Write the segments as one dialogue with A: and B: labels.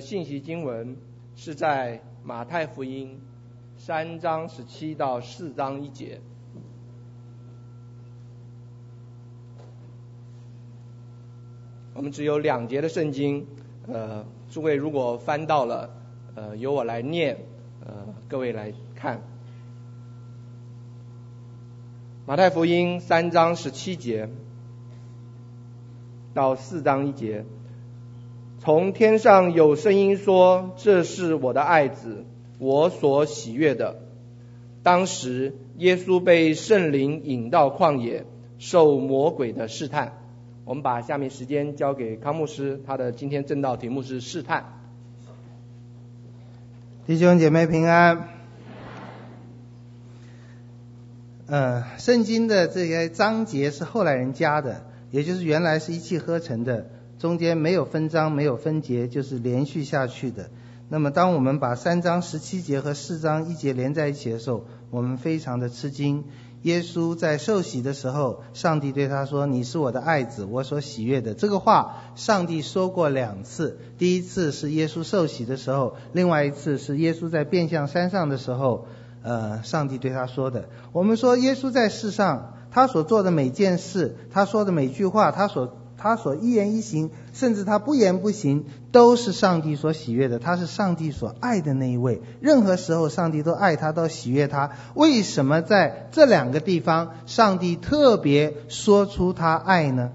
A: 信息经文是在马太福音三章十七到四章一节。我们只有两节的圣经，呃，诸位如果翻到了，呃，由我来念，呃，各位来看。马太福音三章十七节到四章一节，从天上有声音说：“这是我的爱子，我所喜悦的。”当时耶稣被圣灵引到旷野，受魔鬼的试探。我们把下面时间交给康牧师，他的今天正道题目是试探。
B: 弟兄姐妹平安。呃，圣经的这些章节是后来人加的，也就是原来是一气呵成的，中间没有分章，没有分节，就是连续下去的。那么，当我们把三章十七节和四章一节连在一起的时候，我们非常的吃惊。耶稣在受洗的时候，上帝对他说：“你是我的爱子，我所喜悦的。”这个话，上帝说过两次。第一次是耶稣受洗的时候，另外一次是耶稣在变相山上的时候，呃，上帝对他说的。我们说，耶稣在世上，他所做的每件事，他说的每句话，他所。他所一言一行，甚至他不言不行，都是上帝所喜悦的。他是上帝所爱的那一位。任何时候，上帝都爱他，都喜悦他。为什么在这两个地方，上帝特别说出他爱呢？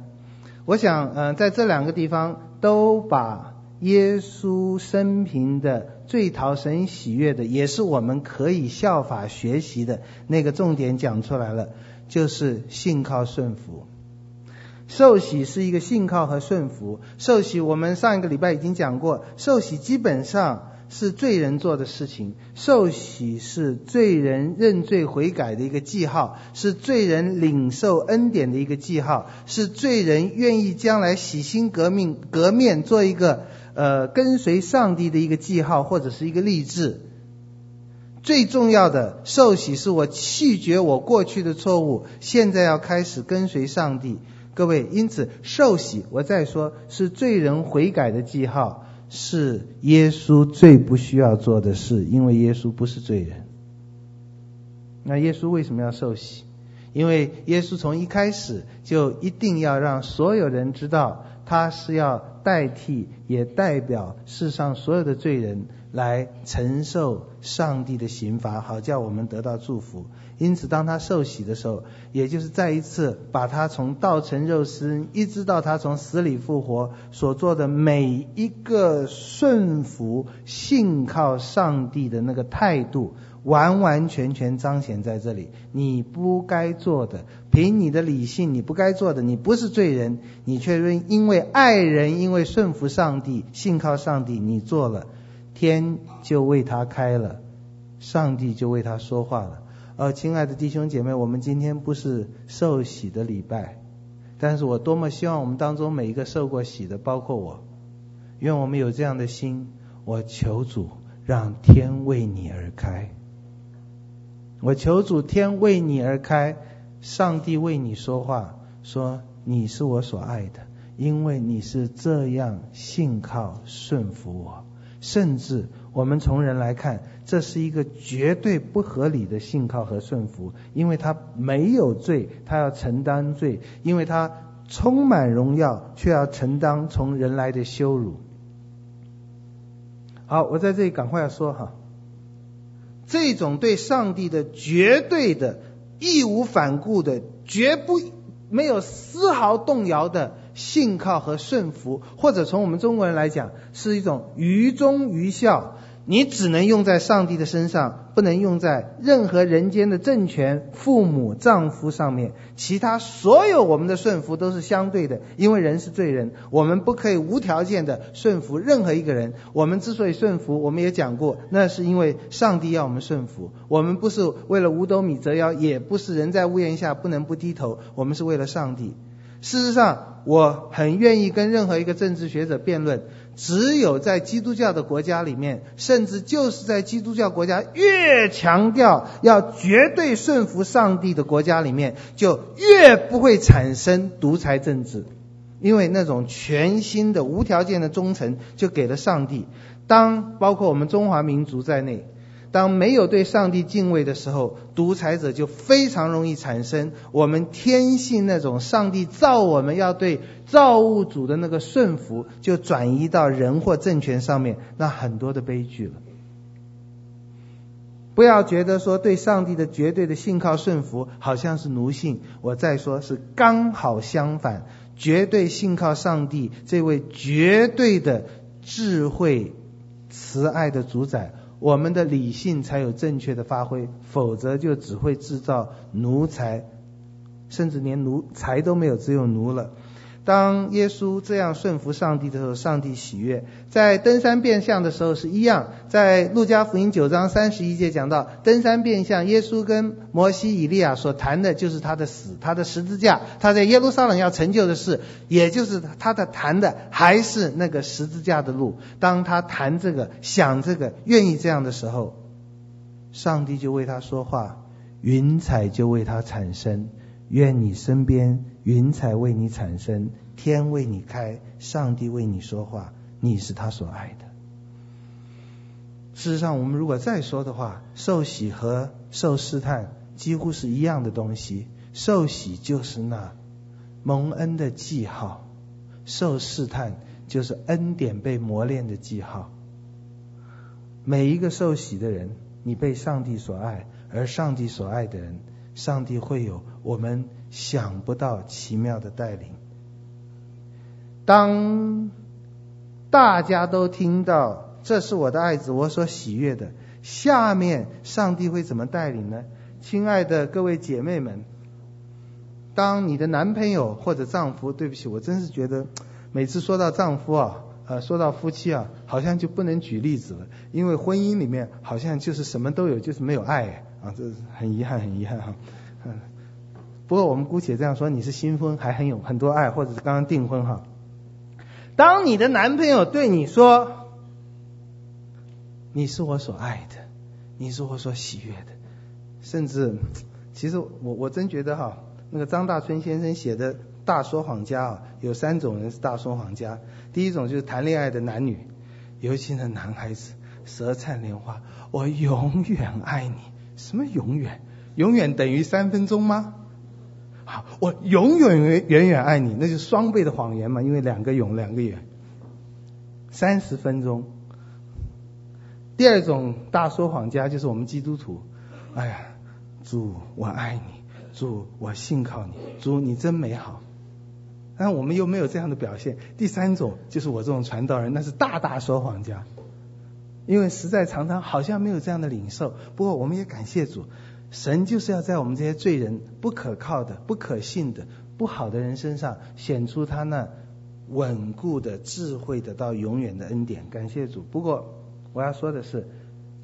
B: 我想，嗯、在这两个地方都把耶稣生平的最讨神喜悦的，也是我们可以效法学习的那个重点讲出来了，就是信靠顺服。受洗是一个信靠和顺服。受洗，我们上一个礼拜已经讲过，受洗基本上是罪人做的事情。受洗是罪人认罪悔改的一个记号，是罪人领受恩典的一个记号，是罪人愿意将来洗心革命、革面做一个呃跟随上帝的一个记号，或者是一个立志。最重要的，受洗是我弃绝我过去的错误，现在要开始跟随上帝。各位，因此受洗，我再说，是罪人悔改的记号，是耶稣最不需要做的事，因为耶稣不是罪人。那耶稣为什么要受洗？因为耶稣从一开始就一定要让所有人知道，他是要代替，也代表世上所有的罪人来承受上帝的刑罚，好叫我们得到祝福。因此，当他受洗的时候，也就是再一次把他从道成肉身，一直到他从死里复活所做的每一个顺服、信靠上帝的那个态度，完完全全彰显在这里。你不该做的，凭你的理性，你不该做的，你不是罪人，你却因为爱人，因为顺服上帝、信靠上帝，你做了，天就为他开了，上帝就为他说话了。呃，亲爱的弟兄姐妹，我们今天不是受洗的礼拜，但是我多么希望我们当中每一个受过洗的，包括我，愿我们有这样的心。我求主让天为你而开，我求主天为你而开，上帝为你说话，说你是我所爱的，因为你是这样信靠顺服我，甚至。我们从人来看，这是一个绝对不合理的信靠和顺服，因为他没有罪，他要承担罪；因为他充满荣耀，却要承担从人来的羞辱。好，我在这里赶快要说哈，这种对上帝的绝对的、义无反顾的、绝不没有丝毫动摇的信靠和顺服，或者从我们中国人来讲，是一种愚忠愚孝。你只能用在上帝的身上，不能用在任何人间的政权、父母、丈夫上面。其他所有我们的顺服都是相对的，因为人是罪人，我们不可以无条件的顺服任何一个人。我们之所以顺服，我们也讲过，那是因为上帝要我们顺服。我们不是为了五斗米折腰，也不是人在屋檐下不能不低头，我们是为了上帝。事实上，我很愿意跟任何一个政治学者辩论。只有在基督教的国家里面，甚至就是在基督教国家越强调要绝对顺服上帝的国家里面，就越不会产生独裁政治。因为那种全新的无条件的忠诚就给了上帝。当包括我们中华民族在内，当没有对上帝敬畏的时候，独裁者就非常容易产生。我们天性那种上帝造我们要对造物主的那个顺服，就转移到人或政权上面，那很多的悲剧了。不要觉得说对上帝的绝对的信靠顺服好像是奴性，我再说是刚好相反，绝对信靠上帝这位绝对的智慧。慈爱的主宰，我们的理性才有正确的发挥，否则就只会制造奴才，甚至连奴才都没有，只有奴了。当耶稣这样顺服上帝的时候，上帝喜悦。在登山变相的时候是一样。在路加福音九章三十一节讲到，登山变相，耶稣跟摩西、以利亚所谈的就是他的死，他的十字架，他在耶路撒冷要成就的事，也就是他的谈的还是那个十字架的路。当他谈这个、想这个、愿意这样的时候，上帝就为他说话，云彩就为他产生。愿你身边云彩为你产生，天为你开，上帝为你说话，你是他所爱的。事实上，我们如果再说的话，受洗和受试探几乎是一样的东西。受洗就是那蒙恩的记号，受试探就是恩典被磨练的记号。每一个受洗的人，你被上帝所爱，而上帝所爱的人。上帝会有我们想不到奇妙的带领。当大家都听到这是我的爱子，我所喜悦的，下面上帝会怎么带领呢？亲爱的各位姐妹们，当你的男朋友或者丈夫，对不起，我真是觉得每次说到丈夫啊，呃，说到夫妻啊，好像就不能举例子了，因为婚姻里面好像就是什么都有，就是没有爱。啊，这是很遗憾，很遗憾哈。嗯，不过我们姑且这样说，你是新婚，还很有很多爱，或者是刚刚订婚哈。当你的男朋友对你说：“你是我所爱的，你是我所喜悦的。”甚至，其实我我真觉得哈，那个张大春先生写的大说谎家啊，有三种人是大说谎家。第一种就是谈恋爱的男女，尤其是男孩子，舌灿莲花，我永远爱你。什么永远？永远等于三分钟吗？好，我永远远远远爱你，那就是双倍的谎言嘛，因为两个永，两个远。三十分钟。第二种大说谎家就是我们基督徒。哎呀，主，我爱你，主，我信靠你，主，你真美好。但我们又没有这样的表现。第三种就是我这种传道人，那是大大说谎家。因为实在常常好像没有这样的领受，不过我们也感谢主，神就是要在我们这些罪人不可靠的、不可信的、不好的人身上显出他那稳固的智慧的到永远的恩典。感谢主。不过我要说的是，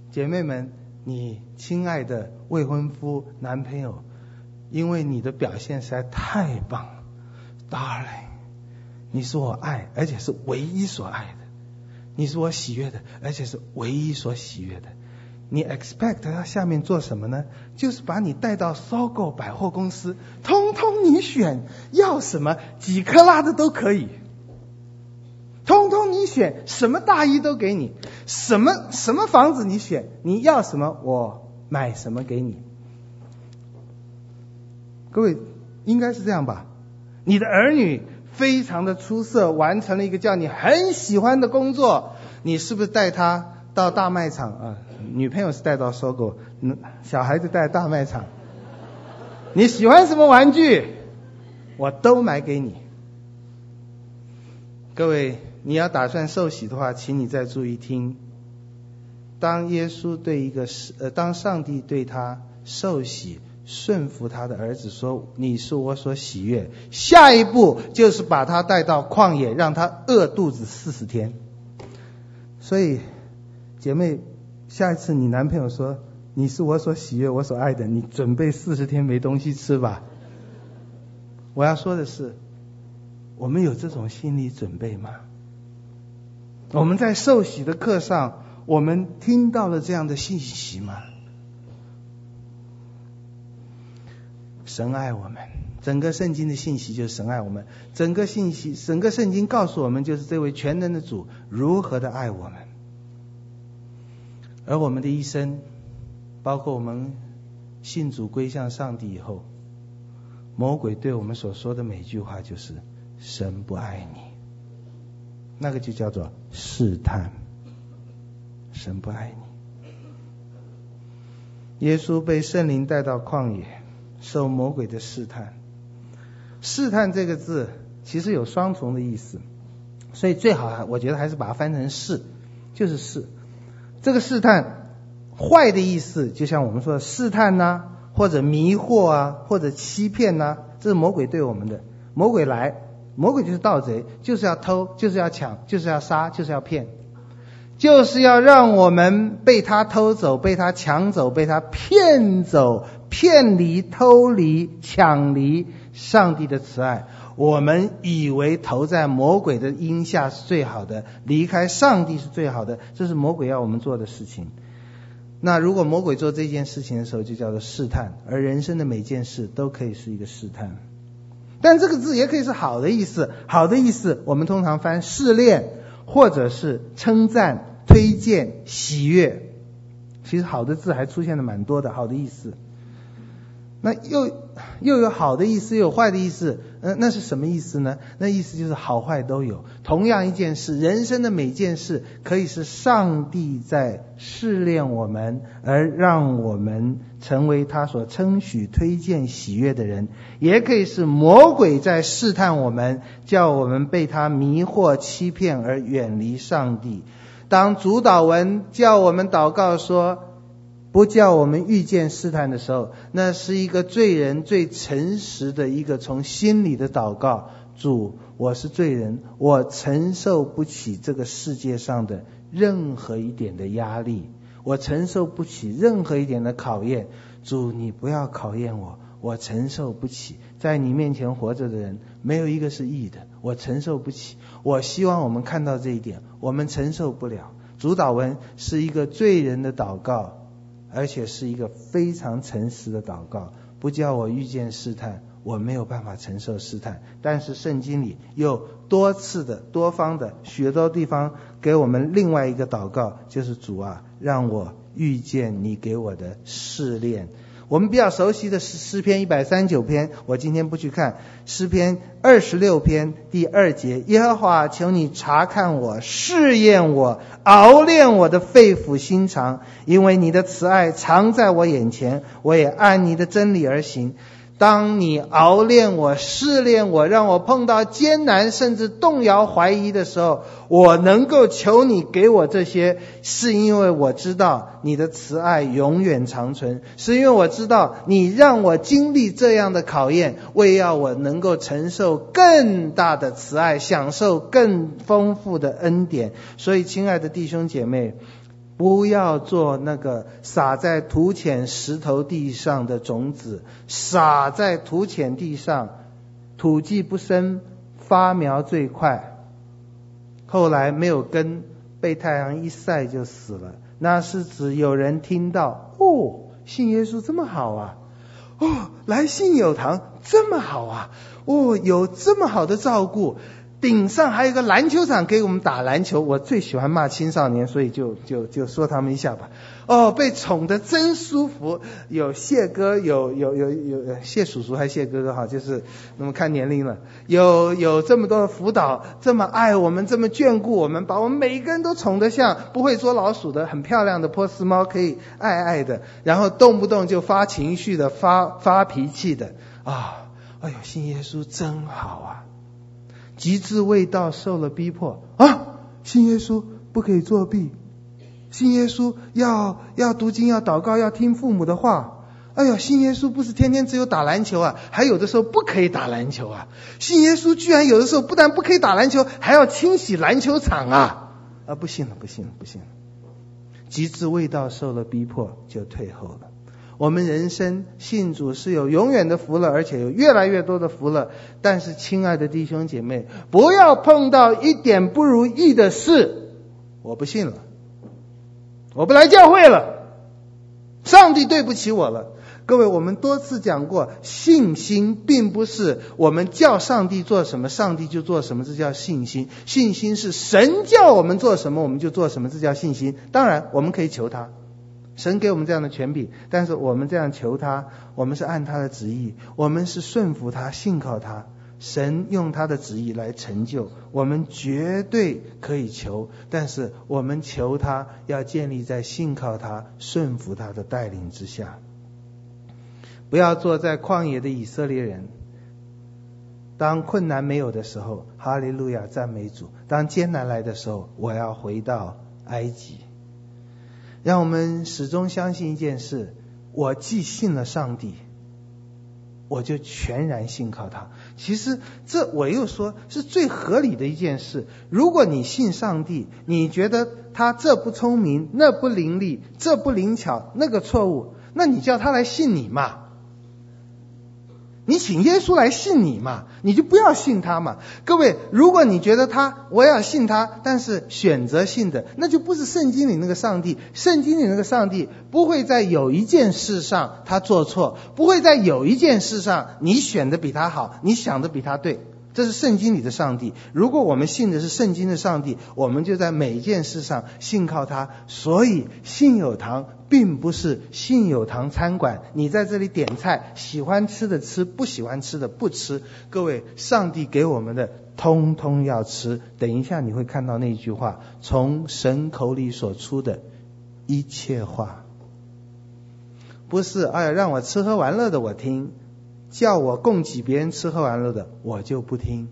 B: 姐妹们，你亲爱的未婚夫男朋友，因为你的表现实在太棒了，Darling，你是我爱，而且是唯一所爱的。你是我喜悦的，而且是唯一所喜悦的。你 expect 他下面做什么呢？就是把你带到 SOGO 百货公司，通通你选，要什么几克拉的都可以，通通你选，什么大衣都给你，什么什么房子你选，你要什么我买什么给你。各位应该是这样吧？你的儿女。非常的出色，完成了一个叫你很喜欢的工作。你是不是带他到大卖场啊？女朋友是带到 SOGO，小孩子带大卖场。你喜欢什么玩具，我都买给你。各位，你要打算受洗的话，请你再注意听。当耶稣对一个呃，当上帝对他受洗。顺服他的儿子说：“你是我所喜悦。”下一步就是把他带到旷野，让他饿肚子四十天。所以，姐妹，下一次你男朋友说：“你是我所喜悦、我所爱的。”你准备四十天没东西吃吧。我要说的是，我们有这种心理准备吗？我们在受洗的课上，我们听到了这样的信息吗？神爱我们，整个圣经的信息就是神爱我们，整个信息，整个圣经告诉我们，就是这位全能的主如何的爱我们。而我们的一生，包括我们信主归向上帝以后，魔鬼对我们所说的每句话就是“神不爱你”，那个就叫做试探。神不爱你。耶稣被圣灵带到旷野，受魔鬼的试探。试探这个字其实有双重的意思，所以最好我觉得还是把它翻成试，就是试。这个试探坏的意思，就像我们说的试探呐、或者迷惑啊，或者欺骗呐、这是魔鬼对我们的。魔鬼来，魔鬼就是盗贼，就是要偷，就是要抢，就是要杀，就是要骗。就是要让我们被他偷走、被他抢走、被他骗走、骗离、偷离、抢离上帝的慈爱。我们以为投在魔鬼的荫下是最好的，离开上帝是最好的，这是魔鬼要我们做的事情。那如果魔鬼做这件事情的时候，就叫做试探。而人生的每件事都可以是一个试探，但这个字也可以是好的意思。好的意思，我们通常翻试炼，或者是称赞。推荐、喜悦，其实好的字还出现了蛮多的，好的意思。那又又有好的意思，又有坏的意思。那，那是什么意思呢？那意思就是好坏都有。同样一件事，人生的每件事，可以是上帝在试炼我们，而让我们成为他所称许、推荐、喜悦的人；也可以是魔鬼在试探我们，叫我们被他迷惑、欺骗而远离上帝。当主祷文叫我们祷告说，不叫我们遇见试探的时候，那是一个罪人最诚实的一个从心里的祷告。主，我是罪人，我承受不起这个世界上的任何一点的压力，我承受不起任何一点的考验。主，你不要考验我，我承受不起。在你面前活着的人，没有一个是义的，我承受不起。我希望我们看到这一点，我们承受不了。主祷文是一个罪人的祷告，而且是一个非常诚实的祷告。不叫我遇见试探，我没有办法承受试探。但是圣经里又多次的、多方的许多地方给我们另外一个祷告，就是主啊，让我遇见你给我的试炼。我们比较熟悉的是诗篇一百三十九篇，我今天不去看诗篇二十六篇第二节。耶和华，求你查看我，试验我，熬炼我的肺腑心肠，因为你的慈爱常在我眼前，我也按你的真理而行。当你熬炼我、试炼我，让我碰到艰难甚至动摇怀疑的时候，我能够求你给我这些，是因为我知道你的慈爱永远长存，是因为我知道你让我经历这样的考验，为要我能够承受更大的慈爱，享受更丰富的恩典。所以，亲爱的弟兄姐妹。不要做那个撒在土浅石头地上的种子，撒在土浅地上，土既不深，发苗最快，后来没有根，被太阳一晒就死了。那是指有人听到哦，信耶稣这么好啊，哦，来信友堂这么好啊，哦，有这么好的照顾。顶上还有个篮球场给我们打篮球，我最喜欢骂青少年，所以就就就说他们一下吧。哦，被宠得真舒服，有谢哥，有有有有谢叔叔还谢哥哥哈，就是那么看年龄了。有有这么多的辅导，这么爱我们，这么眷顾我们，把我们每一个人都宠得像不会捉老鼠的很漂亮的波斯猫，可以爱爱的，然后动不动就发情绪的、发发脾气的啊！哎呦，信耶稣真好啊！极致未到，受了逼迫啊！信耶稣不可以作弊，信耶稣要要读经，要祷告，要听父母的话。哎呀，信耶稣不是天天只有打篮球啊，还有的时候不可以打篮球啊！信耶稣居然有的时候不但不可以打篮球，还要清洗篮球场啊！啊，不信了，不信了，不信了！极致未到，受了逼迫，就退后了。我们人生信主是有永远的福乐，而且有越来越多的福乐。但是，亲爱的弟兄姐妹，不要碰到一点不如意的事，我不信了，我不来教会了，上帝对不起我了。各位，我们多次讲过，信心并不是我们叫上帝做什么，上帝就做什么，这叫信心。信心是神叫我们做什么，我们就做什么，这叫信心。当然，我们可以求他，神给我们这样的权柄，但是我们这样求他，我们是按他的旨意，我们是顺服他，信靠他。神用他的旨意来成就，我们绝对可以求，但是我们求他要建立在信靠他、顺服他的带领之下。不要做在旷野的以色列人。当困难没有的时候，哈利路亚赞美主；当艰难来的时候，我要回到埃及。让我们始终相信一件事：我既信了上帝。我就全然信靠他。其实这我又说是最合理的一件事。如果你信上帝，你觉得他这不聪明，那不伶俐，这不灵巧，那个错误，那你叫他来信你嘛。你请耶稣来信你嘛，你就不要信他嘛。各位，如果你觉得他，我要信他，但是选择性的，那就不是圣经里那个上帝。圣经里那个上帝不会在有一件事上他做错，不会在有一件事上你选的比他好，你想的比他对。这是圣经里的上帝。如果我们信的是圣经的上帝，我们就在每件事上信靠他。所以信有堂并不是信有堂餐馆，你在这里点菜，喜欢吃的吃，不喜欢吃的不吃。各位，上帝给我们的通通要吃。等一下你会看到那句话，从神口里所出的一切话，不是哎呀让我吃喝玩乐的我听。叫我供给别人吃喝玩乐的，我就不听。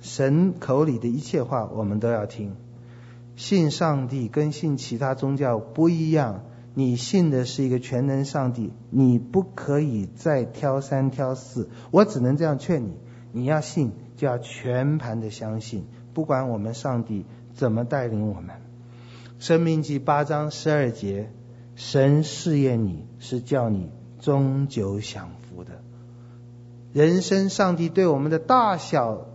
B: 神口里的一切话，我们都要听。信上帝跟信其他宗教不一样，你信的是一个全能上帝，你不可以再挑三挑四。我只能这样劝你：你要信，就要全盘的相信，不管我们上帝怎么带领我们。生命记八章十二节，神试验你是叫你终究享福的。人生，上帝对我们的大小、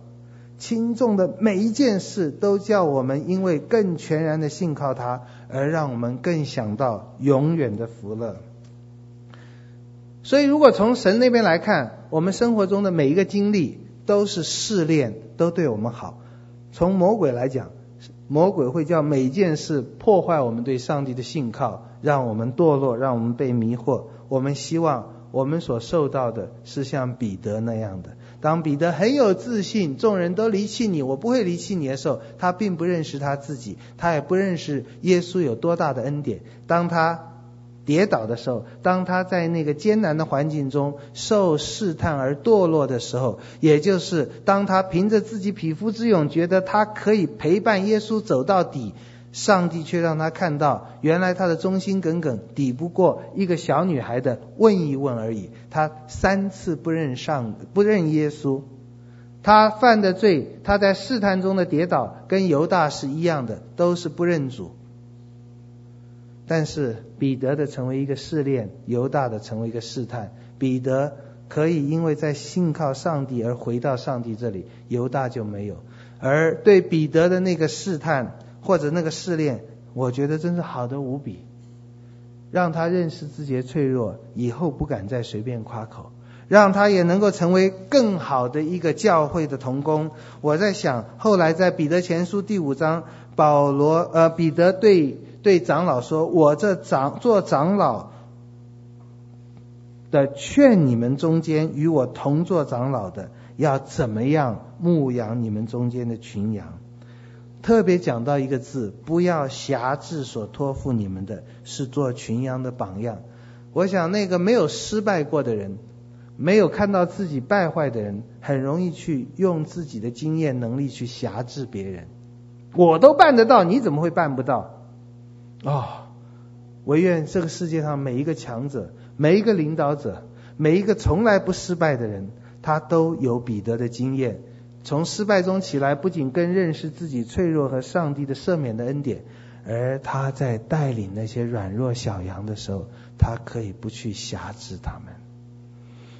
B: 轻重的每一件事，都叫我们因为更全然的信靠他，而让我们更想到永远的福乐。所以，如果从神那边来看，我们生活中的每一个经历都是试炼，都对我们好。从魔鬼来讲，魔鬼会叫每件事破坏我们对上帝的信靠，让我们堕落，让我们被迷惑。我们希望。我们所受到的是像彼得那样的。当彼得很有自信，众人都离弃你，我不会离弃你的时候，他并不认识他自己，他也不认识耶稣有多大的恩典。当他跌倒的时候，当他在那个艰难的环境中受试探而堕落的时候，也就是当他凭着自己匹夫之勇，觉得他可以陪伴耶稣走到底。上帝却让他看到，原来他的忠心耿耿抵不过一个小女孩的问一问而已。他三次不认上，不认耶稣。他犯的罪，他在试探中的跌倒，跟犹大是一样的，都是不认主。但是彼得的成为一个试炼，犹大的成为一个试探。彼得可以因为在信靠上帝而回到上帝这里，犹大就没有。而对彼得的那个试探。或者那个试炼，我觉得真是好的无比，让他认识自己的脆弱，以后不敢再随便夸口，让他也能够成为更好的一个教会的同工。我在想，后来在彼得前书第五章，保罗呃彼得对对长老说：“我这长做长老的，劝你们中间与我同做长老的，要怎么样牧养你们中间的群羊。”特别讲到一个字，不要挟制所托付你们的，是做群羊的榜样。我想那个没有失败过的人，没有看到自己败坏的人，很容易去用自己的经验能力去挟制别人。我都办得到，你怎么会办不到？哦，唯愿这个世界上每一个强者，每一个领导者，每一个从来不失败的人，他都有彼得的经验。从失败中起来，不仅更认识自己脆弱和上帝的赦免的恩典，而他在带领那些软弱小羊的时候，他可以不去挟制他们。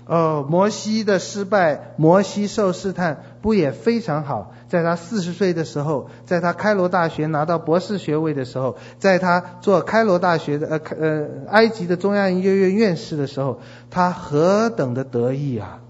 B: 哦，摩西的失败，摩西受试探，不也非常好？在他四十岁的时候，在他开罗大学拿到博士学位的时候，在他做开罗大学的呃呃埃及的中央音乐院院士的时候，他何等的得意啊！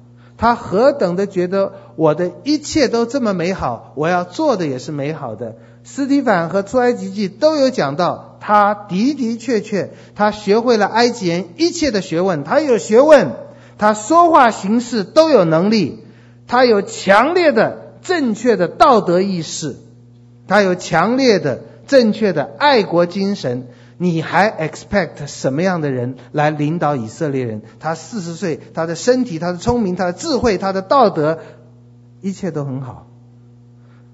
B: 他何等的觉得我的一切都这么美好，我要做的也是美好的。斯蒂凡和出埃及记都有讲到，他的的确确，他学会了埃及人一切的学问，他有学问。他说话行事都有能力，他有强烈的正确的道德意识，他有强烈的正确的爱国精神。你还 expect 什么样的人来领导以色列人？他四十岁，他的身体，他的聪明，他的智慧，他的道德，一切都很好。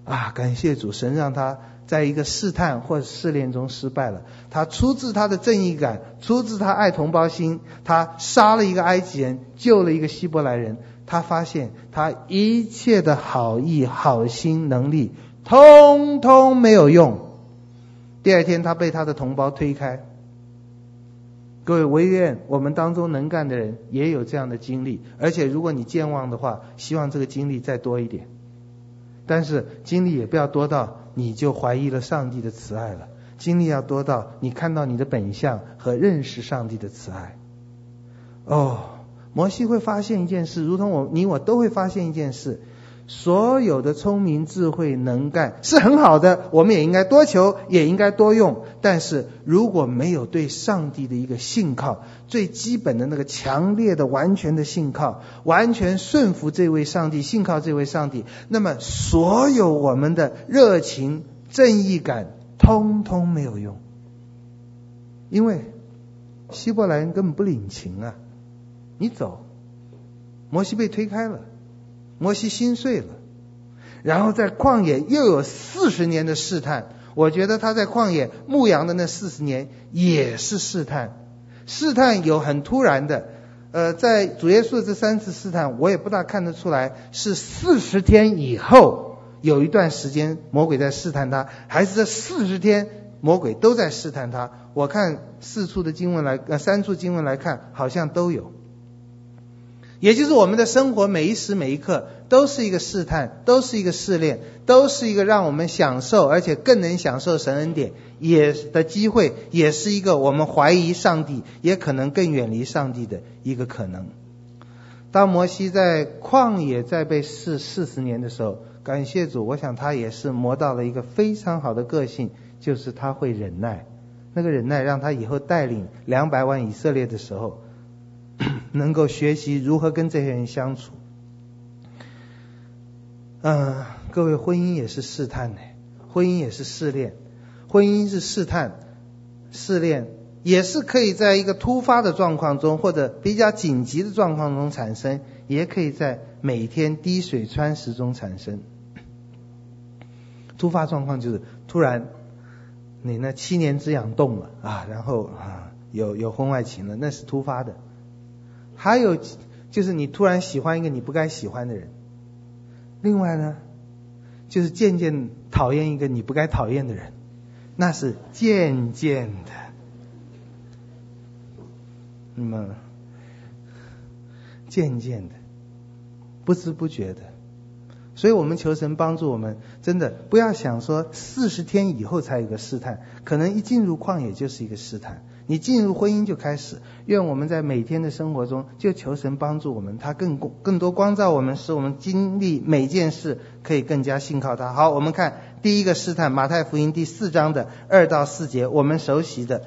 B: 啊，感谢主神让他。在一个试探或试炼中失败了，他出自他的正义感，出自他爱同胞心，他杀了一个埃及人，救了一个希伯来人。他发现他一切的好意、好心、能力，通通没有用。第二天，他被他的同胞推开。各位，惟愿我们当中能干的人也有这样的经历，而且如果你健忘的话，希望这个经历再多一点。但是经历也不要多到。你就怀疑了上帝的慈爱了。经历要多到你看到你的本相和认识上帝的慈爱。哦，摩西会发现一件事，如同我你我都会发现一件事。所有的聪明智慧能干是很好的，我们也应该多求，也应该多用。但是如果没有对上帝的一个信靠，最基本的那个强烈的、完全的信靠，完全顺服这位上帝，信靠这位上帝，那么所有我们的热情、正义感，通通没有用。因为希伯来人根本不领情啊！你走，摩西被推开了。摩西心碎了，然后在旷野又有四十年的试探。我觉得他在旷野牧羊的那四十年也是试探，试探有很突然的。呃，在主耶稣的这三次试探，我也不大看得出来是四十天以后有一段时间魔鬼在试探他，还是这四十天魔鬼都在试探他。我看四处的经文来，呃，三处经文来看，好像都有。也就是我们的生活每一时每一刻都是一个试探，都是一个试炼，都是一个让我们享受而且更能享受神恩典也的机会，也是一个我们怀疑上帝，也可能更远离上帝的一个可能。当摩西在旷野在被试四十年的时候，感谢主，我想他也是磨到了一个非常好的个性，就是他会忍耐。那个忍耐让他以后带领两百万以色列的时候。能够学习如何跟这些人相处。嗯、各位，婚姻也是试探呢，婚姻也是试炼，婚姻是试探、试炼，也是可以在一个突发的状况中，或者比较紧急的状况中产生，也可以在每天滴水穿石中产生。突发状况就是突然你那七年之痒动了啊，然后啊有有婚外情了，那是突发的。还有就是你突然喜欢一个你不该喜欢的人，另外呢，就是渐渐讨厌一个你不该讨厌的人，那是渐渐的，那么渐渐的，不知不觉的，所以我们求神帮助我们，真的不要想说四十天以后才有个试探，可能一进入旷野就是一个试探。你进入婚姻就开始，愿我们在每天的生活中就求神帮助我们，他更更多光照我们，使我们经历每件事可以更加信靠他。好，我们看第一个试探，马太福音第四章的二到四节，我们熟悉的。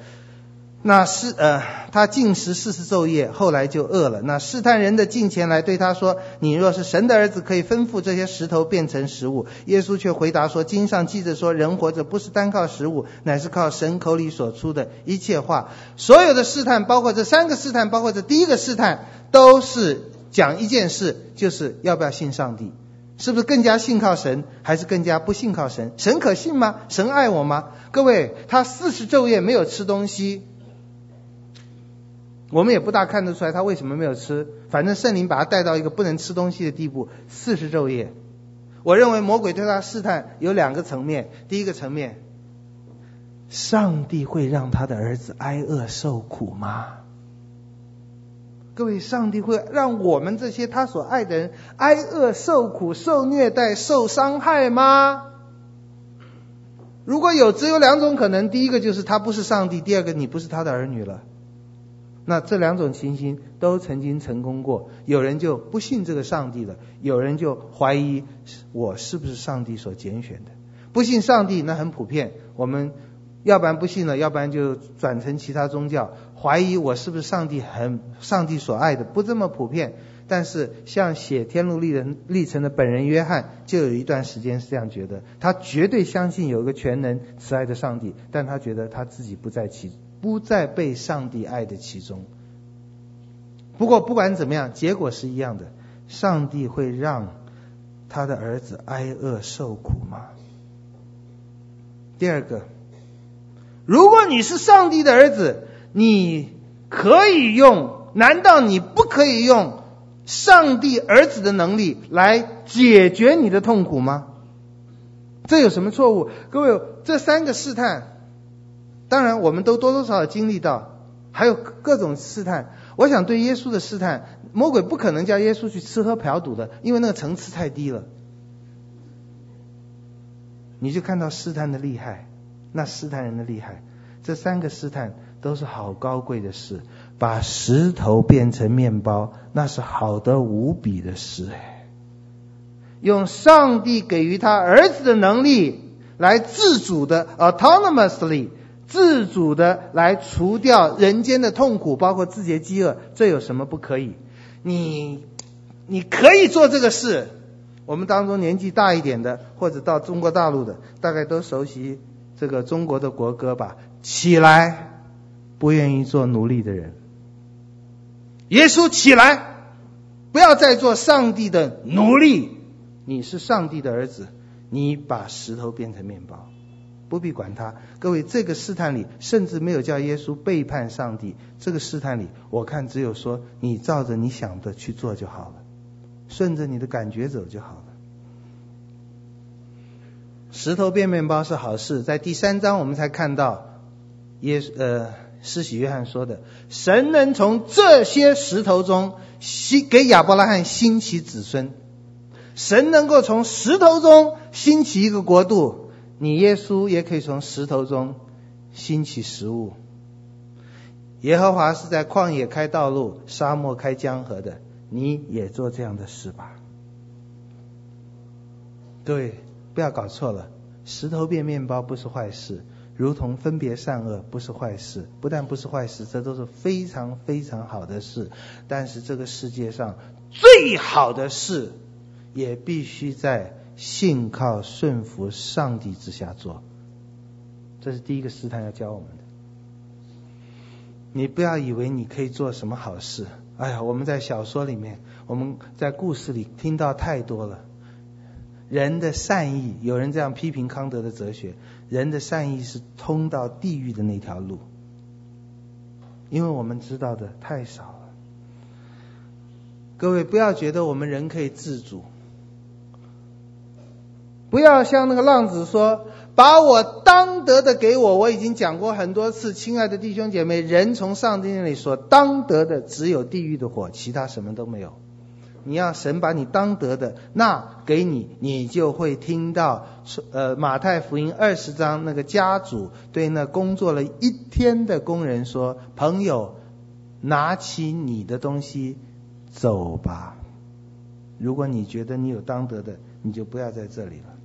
B: 那是呃，他禁食四十昼夜，后来就饿了。那试探人的近前来对他说：“你若是神的儿子，可以吩咐这些石头变成食物。”耶稣却回答说：“经上记着说，人活着不是单靠食物，乃是靠神口里所出的一切话。”所有的试探，包括这三个试探，包括这第一个试探，都是讲一件事，就是要不要信上帝，是不是更加信靠神，还是更加不信靠神？神可信吗？神爱我吗？各位，他四十昼夜没有吃东西。我们也不大看得出来他为什么没有吃，反正圣灵把他带到一个不能吃东西的地步，四十昼夜。我认为魔鬼对他试探有两个层面，第一个层面，上帝会让他的儿子挨饿受苦吗？各位，上帝会让我们这些他所爱的人挨饿、受苦、受虐待、受伤害吗？如果有，只有两种可能：第一个就是他不是上帝；第二个，你不是他的儿女了。那这两种情形都曾经成功过，有人就不信这个上帝了，有人就怀疑我是不是上帝所拣选的。不信上帝那很普遍，我们要不然不信了，要不然就转成其他宗教。怀疑我是不是上帝很上帝所爱的，不这么普遍。但是像写《天路历人历程》的本人约翰，就有一段时间是这样觉得，他绝对相信有一个全能慈爱的上帝，但他觉得他自己不在其不再被上帝爱的其中。不过不管怎么样，结果是一样的，上帝会让他的儿子挨饿受苦吗？第二个，如果你是上帝的儿子，你可以用，难道你不可以用上帝儿子的能力来解决你的痛苦吗？这有什么错误？各位，这三个试探，当然我们都多多少少经历到，还有各种试探。我想对耶稣的试探，魔鬼不可能叫耶稣去吃喝嫖赌的，因为那个层次太低了。你就看到试探的厉害，那试探人的厉害。这三个试探都是好高贵的事，把石头变成面包，那是好的无比的事哎。用上帝给予他儿子的能力来自主的 autonomously 自主的来除掉人间的痛苦，包括自己的饥饿，这有什么不可以？你你可以做这个事。我们当中年纪大一点的，或者到中国大陆的，大概都熟悉这个中国的国歌吧？起来，不愿意做奴隶的人。耶稣起来，不要再做上帝的奴隶。你是上帝的儿子，你把石头变成面包，不必管他。各位，这个试探里甚至没有叫耶稣背叛上帝。这个试探里，我看只有说你照着你想的去做就好了。顺着你的感觉走就好了。石头变面包是好事，在第三章我们才看到耶呃施洗约翰说的，神能从这些石头中兴给亚伯拉罕兴起子孙，神能够从石头中兴起一个国度，你耶稣也可以从石头中兴起食物。耶和华是在旷野开道路，沙漠开江河的。你也做这样的事吧。对，不要搞错了，石头变面包不是坏事，如同分别善恶不是坏事，不但不是坏事，这都是非常非常好的事。但是这个世界上最好的事，也必须在信靠顺服上帝之下做。这是第一个试探要教我们的。你不要以为你可以做什么好事。哎呀，我们在小说里面，我们在故事里听到太多了。人的善意，有人这样批评康德的哲学：人的善意是通到地狱的那条路。因为我们知道的太少了。各位不要觉得我们人可以自主，不要像那个浪子说。把我当得的给我，我已经讲过很多次，亲爱的弟兄姐妹，人从上帝那里所当得的只有地狱的火，其他什么都没有。你要神把你当得的那给你，你就会听到，呃，马太福音二十章那个家主对那工作了一天的工人说：“朋友，拿起你的东西走吧。如果你觉得你有当得的，你就不要在这里了。”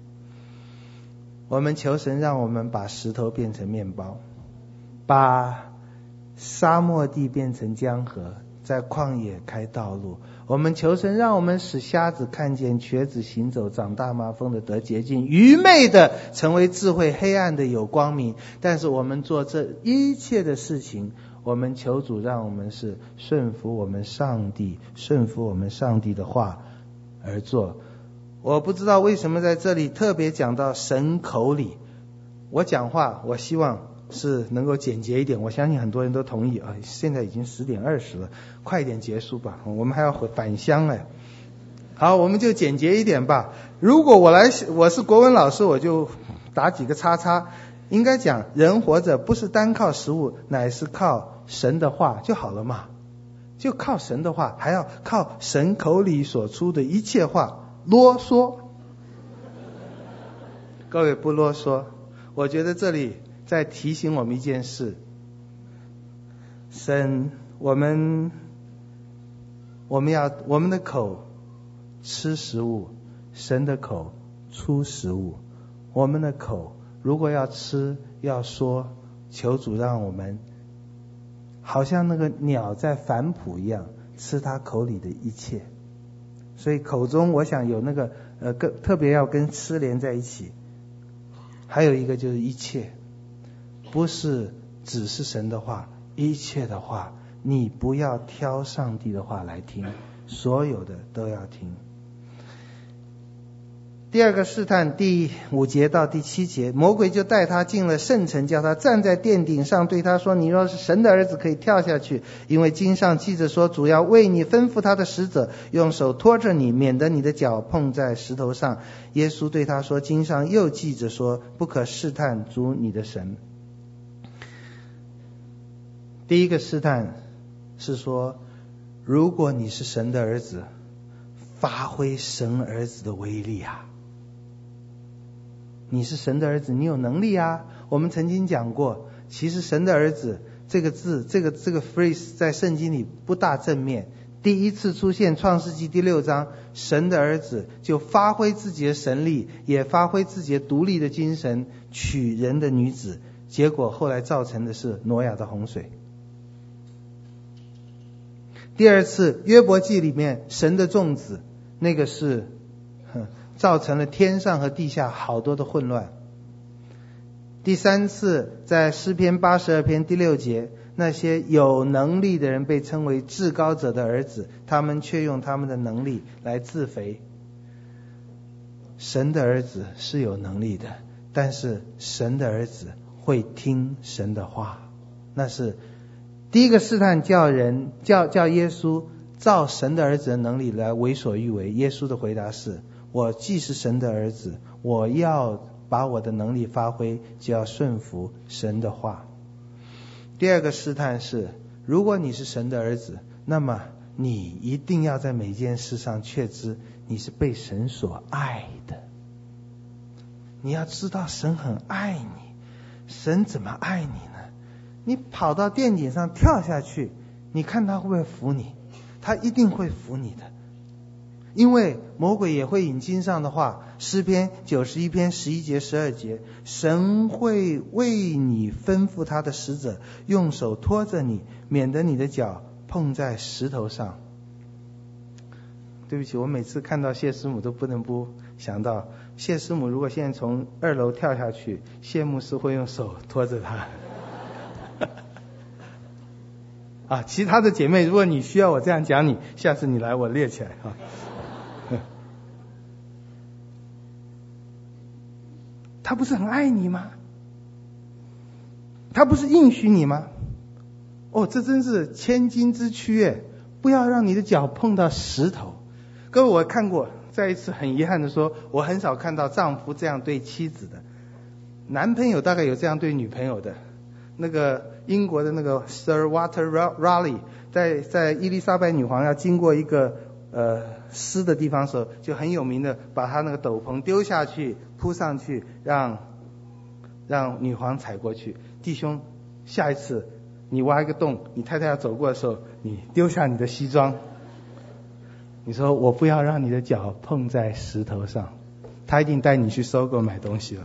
B: 我们求神让我们把石头变成面包，把沙漠地变成江河，在旷野开道路。我们求神让我们使瞎子看见，瘸子行走，长大麻风的得洁净，愚昧的成为智慧，黑暗的有光明。但是我们做这一切的事情，我们求主让我们是顺服我们上帝，顺服我们上帝的话而做。我不知道为什么在这里特别讲到神口里，我讲话我希望是能够简洁一点，我相信很多人都同意啊。现在已经十点二十了，快点结束吧，我们还要回返乡哎。好，我们就简洁一点吧。如果我来，我是国文老师，我就打几个叉叉。应该讲，人活着不是单靠食物，乃是靠神的话就好了嘛。就靠神的话，还要靠神口里所出的一切话啰嗦。各位不啰嗦，我觉得这里在提醒我们一件事：神，我们我们要我们的口吃食物，神的口出食物。我们的口如果要吃要说，求主让我们。好像那个鸟在反哺一样，吃它口里的一切。所以口中我想有那个呃，跟特别要跟吃连在一起。还有一个就是一切，不是只是神的话，一切的话，你不要挑上帝的话来听，所有的都要听。第二个试探，第五节到第七节，魔鬼就带他进了圣城，叫他站在殿顶上，对他说：“你若是神的儿子，可以跳下去，因为经上记着说，主要为你吩咐他的使者，用手托着你，免得你的脚碰在石头上。”耶稣对他说：“经上又记着说，不可试探主你的神。”第一个试探是说，如果你是神的儿子，发挥神儿子的威力啊！你是神的儿子，你有能力啊！我们曾经讲过，其实“神的儿子”这个字，这个这个 phrase 在圣经里不大正面。第一次出现《创世纪》第六章，神的儿子就发挥自己的神力，也发挥自己的独立的精神，娶人的女子，结果后来造成的是挪亚的洪水。第二次《约伯记》里面，神的众子，那个是，造成了天上和地下好多的混乱。第三次，在诗篇八十二篇第六节，那些有能力的人被称为至高者的儿子，他们却用他们的能力来自肥。神的儿子是有能力的，但是神的儿子会听神的话。那是第一个试探，叫人叫叫耶稣造神的儿子的能力来为所欲为。耶稣的回答是。我既是神的儿子，我要把我的能力发挥，就要顺服神的话。第二个试探是，如果你是神的儿子，那么你一定要在每件事上确知你是被神所爱的。你要知道神很爱你，神怎么爱你呢？你跑到殿顶上跳下去，你看他会不会扶你？他一定会扶你的。因为魔鬼也会引经上的话，诗篇九十一篇十一节十二节，神会为你吩咐他的使者，用手托着你，免得你的脚碰在石头上。对不起，我每次看到谢师母都不能不想到，谢师母如果现在从二楼跳下去，谢牧师会用手托着她。啊，其他的姐妹，如果你需要我这样讲你，下次你来我列起来哈。他不是很爱你吗？他不是应许你吗？哦，这真是千金之躯哎！不要让你的脚碰到石头。各位，我看过，再一次很遗憾的说，我很少看到丈夫这样对妻子的。男朋友大概有这样对女朋友的。那个英国的那个 Sir Walter Raleigh，在在伊丽莎白女皇要经过一个呃。湿的地方时候，就很有名的，把他那个斗篷丢下去，铺上去，让让女皇踩过去。弟兄，下一次你挖一个洞，你太太要走过的时候，你丢下你的西装，你说我不要让你的脚碰在石头上，他一定带你去收购买东西了。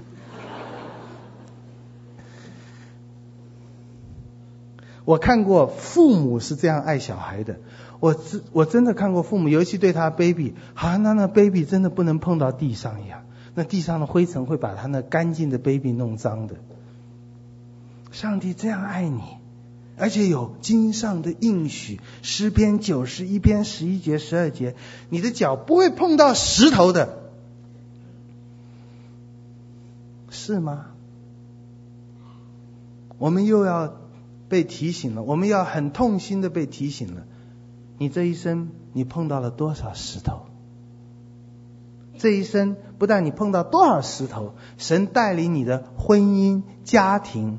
B: 我看过父母是这样爱小孩的。我真我真的看过父母，尤其对他 baby，好像他那 baby 真的不能碰到地上一样，那地上的灰尘会把他那干净的 baby 弄脏的。上帝这样爱你，而且有经上的应许，诗篇九十一篇十一节十二节，你的脚不会碰到石头的，是吗？我们又要被提醒了，我们要很痛心的被提醒了。你这一生，你碰到了多少石头？这一生不但你碰到多少石头，神带领你的婚姻、家庭、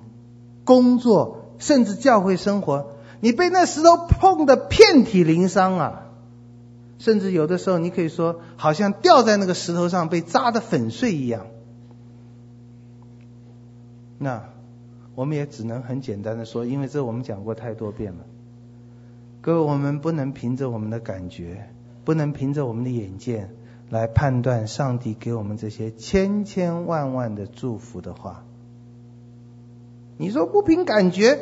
B: 工作，甚至教会生活，你被那石头碰得遍体鳞伤啊！甚至有的时候，你可以说，好像掉在那个石头上被扎得粉碎一样。那我们也只能很简单的说，因为这我们讲过太多遍了。各位，我们不能凭着我们的感觉，不能凭着我们的眼见来判断上帝给我们这些千千万万的祝福的话。你说不凭感觉，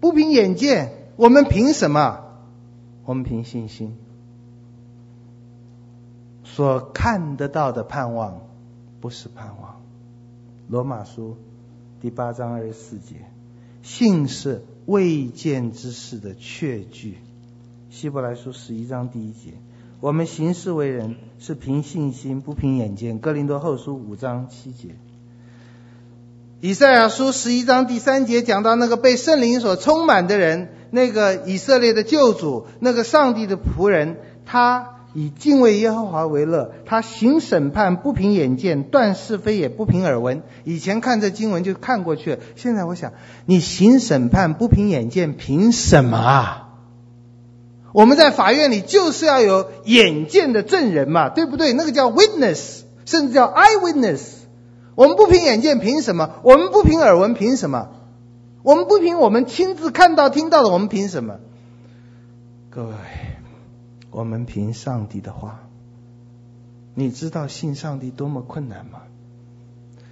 B: 不凭眼见，我们凭什么？我们凭信心。所看得到的盼望，不是盼望。罗马书第八章二十四节，信是未见之事的确据。希伯来书十一章第一节，我们行事为人是凭信心，不凭眼见。哥林多后书五章七节，以赛亚书十一章第三节讲到那个被圣灵所充满的人，那个以色列的救主，那个上帝的仆人，他。以敬畏耶和华为乐，他行审判不凭眼见，断是非也不凭耳闻。以前看这经文就看过去了，现在我想，你行审判不凭眼见，凭什么啊？我们在法院里就是要有眼见的证人嘛，对不对？那个叫 witness，甚至叫 eyewitness。我们不凭眼见，凭什么？我们不凭耳闻，凭什么？我们不凭我们亲自看到、听到的，我们凭什么？各位。我们凭上帝的话，你知道信上帝多么困难吗？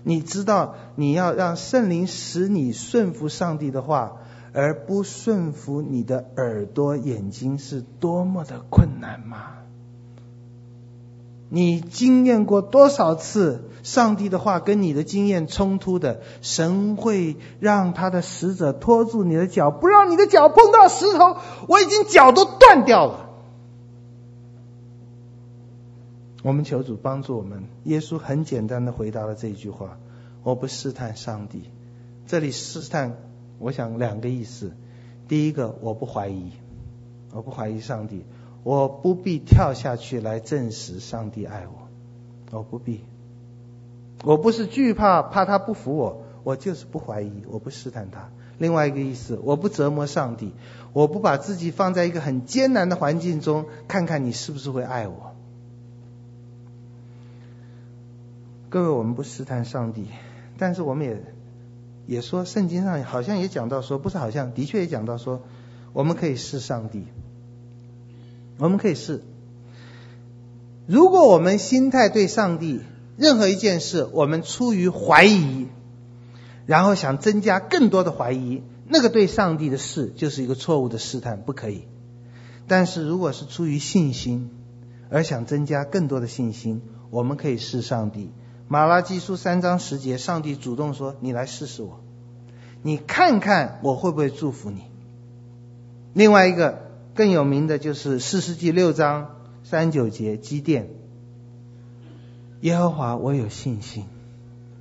B: 你知道你要让圣灵使你顺服上帝的话，而不顺服你的耳朵、眼睛是多么的困难吗？你经验过多少次上帝的话跟你的经验冲突的？神会让他的使者拖住你的脚，不让你的脚碰到石头。我已经脚都断掉了。我们求主帮助我们。耶稣很简单的回答了这一句话：“我不试探上帝。”这里试探，我想两个意思。第一个，我不怀疑，我不怀疑上帝，我不必跳下去来证实上帝爱我，我不必。我不是惧怕怕他不服我，我就是不怀疑，我不试探他。另外一个意思，我不折磨上帝，我不把自己放在一个很艰难的环境中，看看你是不是会爱我。各位，我们不试探上帝，但是我们也也说，圣经上好像也讲到说，不是好像，的确也讲到说，我们可以试上帝，我们可以试。如果我们心态对上帝任何一件事，我们出于怀疑，然后想增加更多的怀疑，那个对上帝的事就是一个错误的试探，不可以。但是如果是出于信心，而想增加更多的信心，我们可以试上帝。马拉基书三章十节，上帝主动说：“你来试试我，你看看我会不会祝福你。”另外一个更有名的就是四世纪六章三九节，基甸，耶和华，我有信心。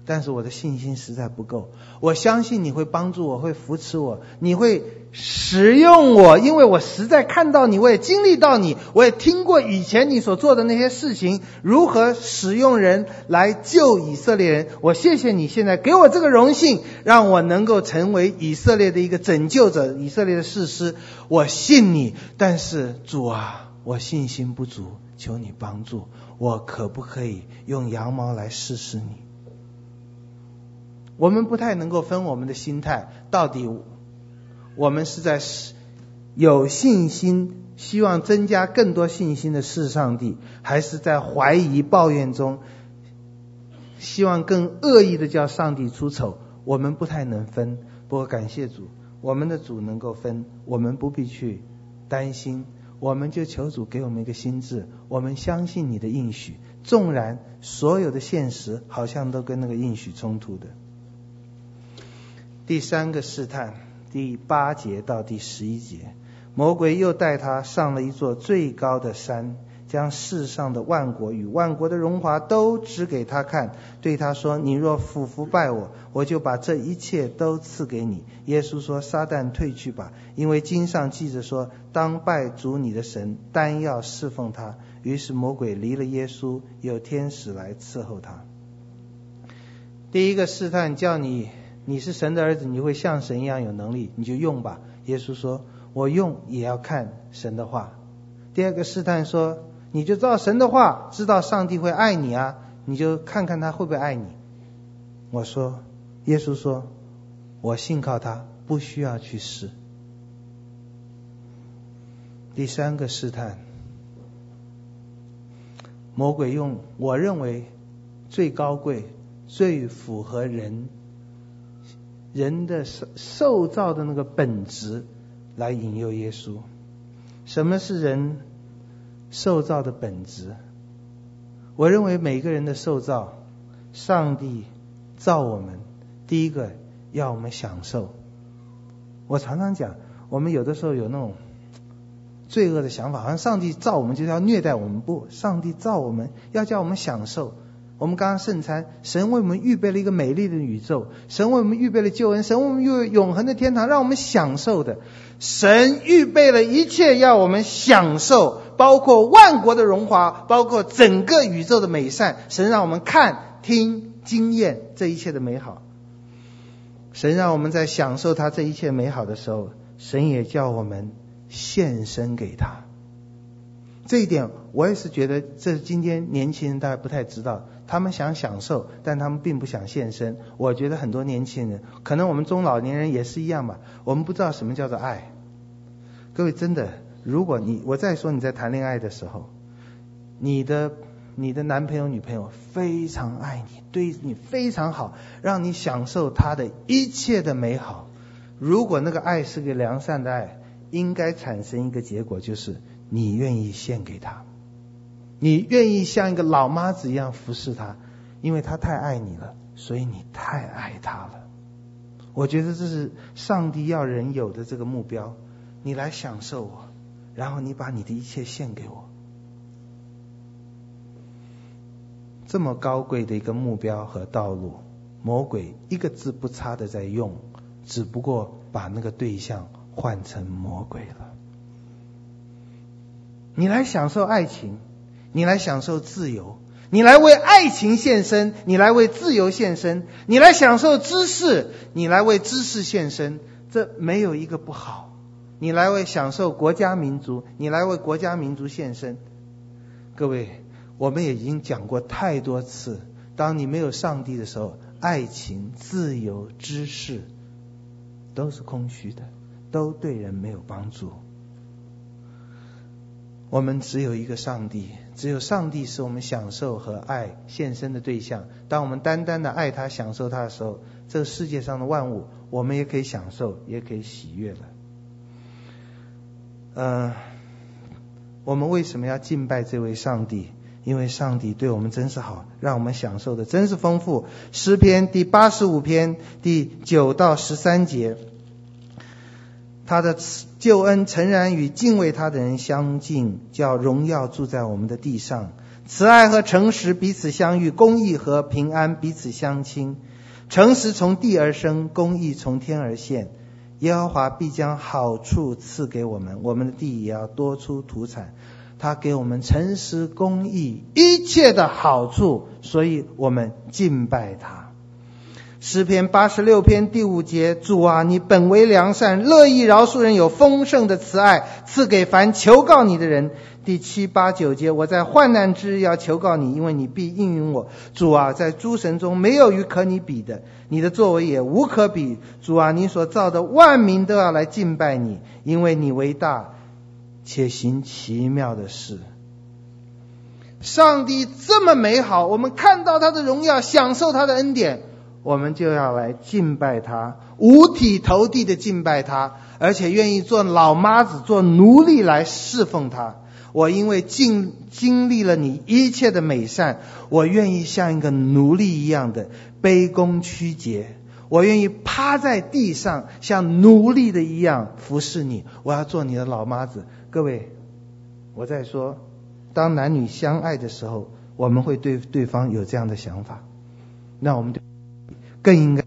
B: 但是我的信心实在不够，我相信你会帮助我，会扶持我，你会使用我，因为我实在看到你，我也经历到你，我也听过以前你所做的那些事情，如何使用人来救以色列人。我谢谢你现在给我这个荣幸，让我能够成为以色列的一个拯救者，以色列的士师。我信你，但是主啊，我信心不足，求你帮助我，可不可以用羊毛来试试你？我们不太能够分我们的心态，到底我们是在有信心，希望增加更多信心的是上帝，还是在怀疑抱怨中，希望更恶意的叫上帝出丑？我们不太能分。不过感谢主，我们的主能够分，我们不必去担心，我们就求主给我们一个心智，我们相信你的应许，纵然所有的现实好像都跟那个应许冲突的。第三个试探，第八节到第十一节，魔鬼又带他上了一座最高的山，将世上的万国与万国的荣华都指给他看，对他说：“你若俯伏拜我，我就把这一切都赐给你。”耶稣说：“撒旦退去吧，因为经上记着说，当拜主你的神，单要侍奉他。”于是魔鬼离了耶稣，有天使来伺候他。第一个试探叫你。你是神的儿子，你会像神一样有能力，你就用吧。耶稣说，我用也要看神的话。第二个试探说，你就照神的话，知道上帝会爱你啊，你就看看他会不会爱你。我说，耶稣说，我信靠他，不需要去试。第三个试探，魔鬼用我认为最高贵、最符合人人的受受造的那个本质来引诱耶稣。什么是人受造的本质？我认为每个人的受造，上帝造我们，第一个要我们享受。我常常讲，我们有的时候有那种。罪恶的想法，好像上帝造我们就是要虐待我们。不，上帝造我们要叫我们享受。我们刚刚圣餐，神为我们预备了一个美丽的宇宙，神为我们预备了救恩，神为我们预备永恒的天堂，让我们享受的。神预备了一切要我们享受，包括万国的荣华，包括整个宇宙的美善。神让我们看、听、经验这一切的美好。神让我们在享受他这一切美好的时候，神也叫我们。献身给他，这一点我也是觉得，这是今天年轻人大家不太知道。他们想享受，但他们并不想献身。我觉得很多年轻人，可能我们中老年人也是一样吧。我们不知道什么叫做爱。各位真的，如果你我再说你在谈恋爱的时候，你的你的男朋友女朋友非常爱你，对你非常好，让你享受他的一切的美好。如果那个爱是个良善的爱。应该产生一个结果，就是你愿意献给他，你愿意像一个老妈子一样服侍他，因为他太爱你了，所以你太爱他了。我觉得这是上帝要人有的这个目标，你来享受我，然后你把你的一切献给我，这么高贵的一个目标和道路，魔鬼一个字不差的在用，只不过把那个对象。换成魔鬼了。你来享受爱情，你来享受自由，你来为爱情献身，你来为自由献身，你来享受知识，你来为知识献身，这没有一个不好。你来为享受国家民族，你来为国家民族献身。各位，我们也已经讲过太多次，当你没有上帝的时候，爱情、自由、知识都是空虚的。都对人没有帮助。我们只有一个上帝，只有上帝是我们享受和爱献身的对象。当我们单单的爱他、享受他的时候，这个世界上的万物，我们也可以享受，也可以喜悦了。嗯、呃，我们为什么要敬拜这位上帝？因为上帝对我们真是好，让我们享受的真是丰富。诗篇第八十五篇第九到十三节。他的救恩诚然与敬畏他的人相近，叫荣耀住在我们的地上。慈爱和诚实彼此相遇，公义和平安彼此相亲。诚实从地而生，公义从天而现。耶和华必将好处赐给我们，我们的地也要多出土产。他给我们诚实、公义一切的好处，所以我们敬拜他。诗篇八十六篇第五节，主啊，你本为良善，乐意饶恕人，有丰盛的慈爱，赐给凡求告你的人。第七八九节，我在患难之日要求告你，因为你必应允我。主啊，在诸神中没有与可你比的，你的作为也无可比。主啊，你所造的万民都要来敬拜你，因为你为大，且行奇妙的事。上帝这么美好，我们看到他的荣耀，享受他的恩典。我们就要来敬拜他，五体投地的敬拜他，而且愿意做老妈子、做奴隶来侍奉他。我因为经经历了你一切的美善，我愿意像一个奴隶一样的卑躬屈节。我愿意趴在地上，像奴隶的一样服侍你。我要做你的老妈子。各位，我在说，当男女相爱的时候，我们会对对方有这样的想法。那我们对。更应该，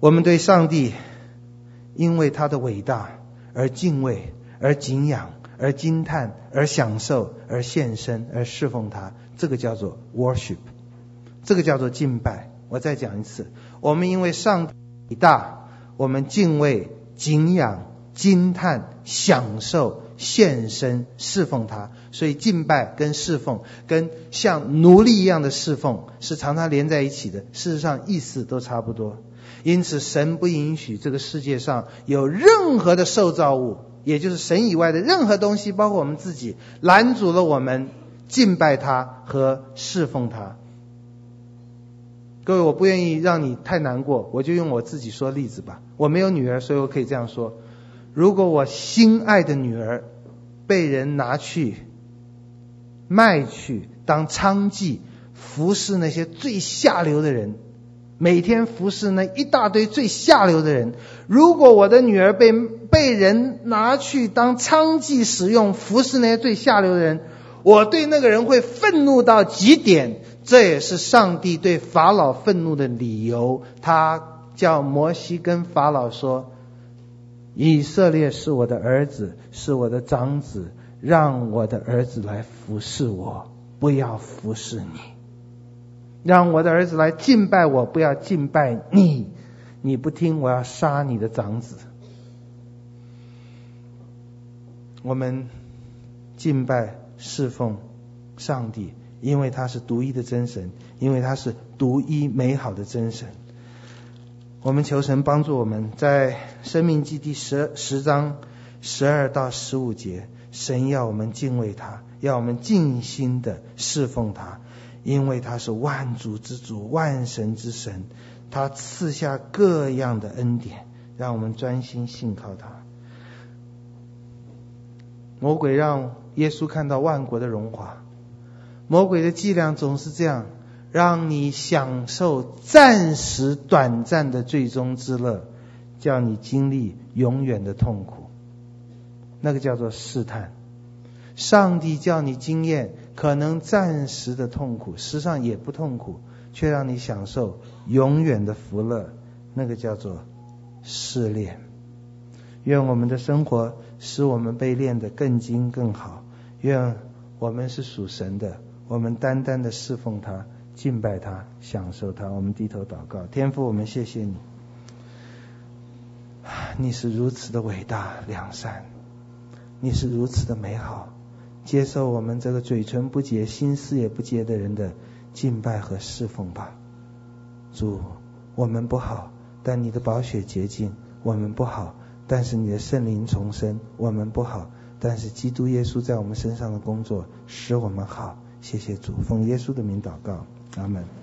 B: 我们对上帝，因为他的伟大而敬畏，而敬仰，而惊叹，而享受，而献身，而侍奉他。这个叫做 worship，这个叫做敬拜。我再讲一次，我们因为上帝伟大，我们敬畏、敬仰、惊叹、享受、献身、侍奉他。所以敬拜跟侍奉，跟像奴隶一样的侍奉是常常连在一起的。事实上，意思都差不多。因此，神不允许这个世界上有任何的受造物，也就是神以外的任何东西，包括我们自己，拦阻了我们敬拜他和侍奉他。各位，我不愿意让你太难过，我就用我自己说例子吧。我没有女儿，所以我可以这样说：如果我心爱的女儿被人拿去卖去当娼妓，服侍那些最下流的人。每天服侍那一大堆最下流的人。如果我的女儿被被人拿去当娼妓使用，服侍那些最下流的人，我对那个人会愤怒到极点。这也是上帝对法老愤怒的理由。他叫摩西跟法老说：“以色列是我的儿子，是我的长子，让我的儿子来服侍我，不要服侍你。”让我的儿子来敬拜我，不要敬拜你。你不听，我要杀你的长子。我们敬拜侍奉上帝，因为他是独一的真神，因为他是独一美好的真神。我们求神帮助我们，在生命记第十十章十二到十五节，神要我们敬畏他，要我们尽心的侍奉他。因为他是万主之主、万神之神，他赐下各样的恩典，让我们专心信靠他。魔鬼让耶稣看到万国的荣华，魔鬼的伎俩总是这样，让你享受暂时短暂的最终之乐，叫你经历永远的痛苦，那个叫做试探。上帝叫你经验。可能暂时的痛苦，实际上也不痛苦，却让你享受永远的福乐，那个叫做试炼。愿我们的生活使我们被练得更精更好。愿我们是属神的，我们单单的侍奉他、敬拜他、享受他。我们低头祷告，天父，我们谢谢你，你是如此的伟大良善，你是如此的美好。接受我们这个嘴唇不洁、心思也不洁的人的敬拜和侍奉吧，主，我们不好，但你的宝血洁净；我们不好，但是你的圣灵重生；我们不好，但是基督耶稣在我们身上的工作使我们好。谢谢主，奉耶稣的名祷告，阿门。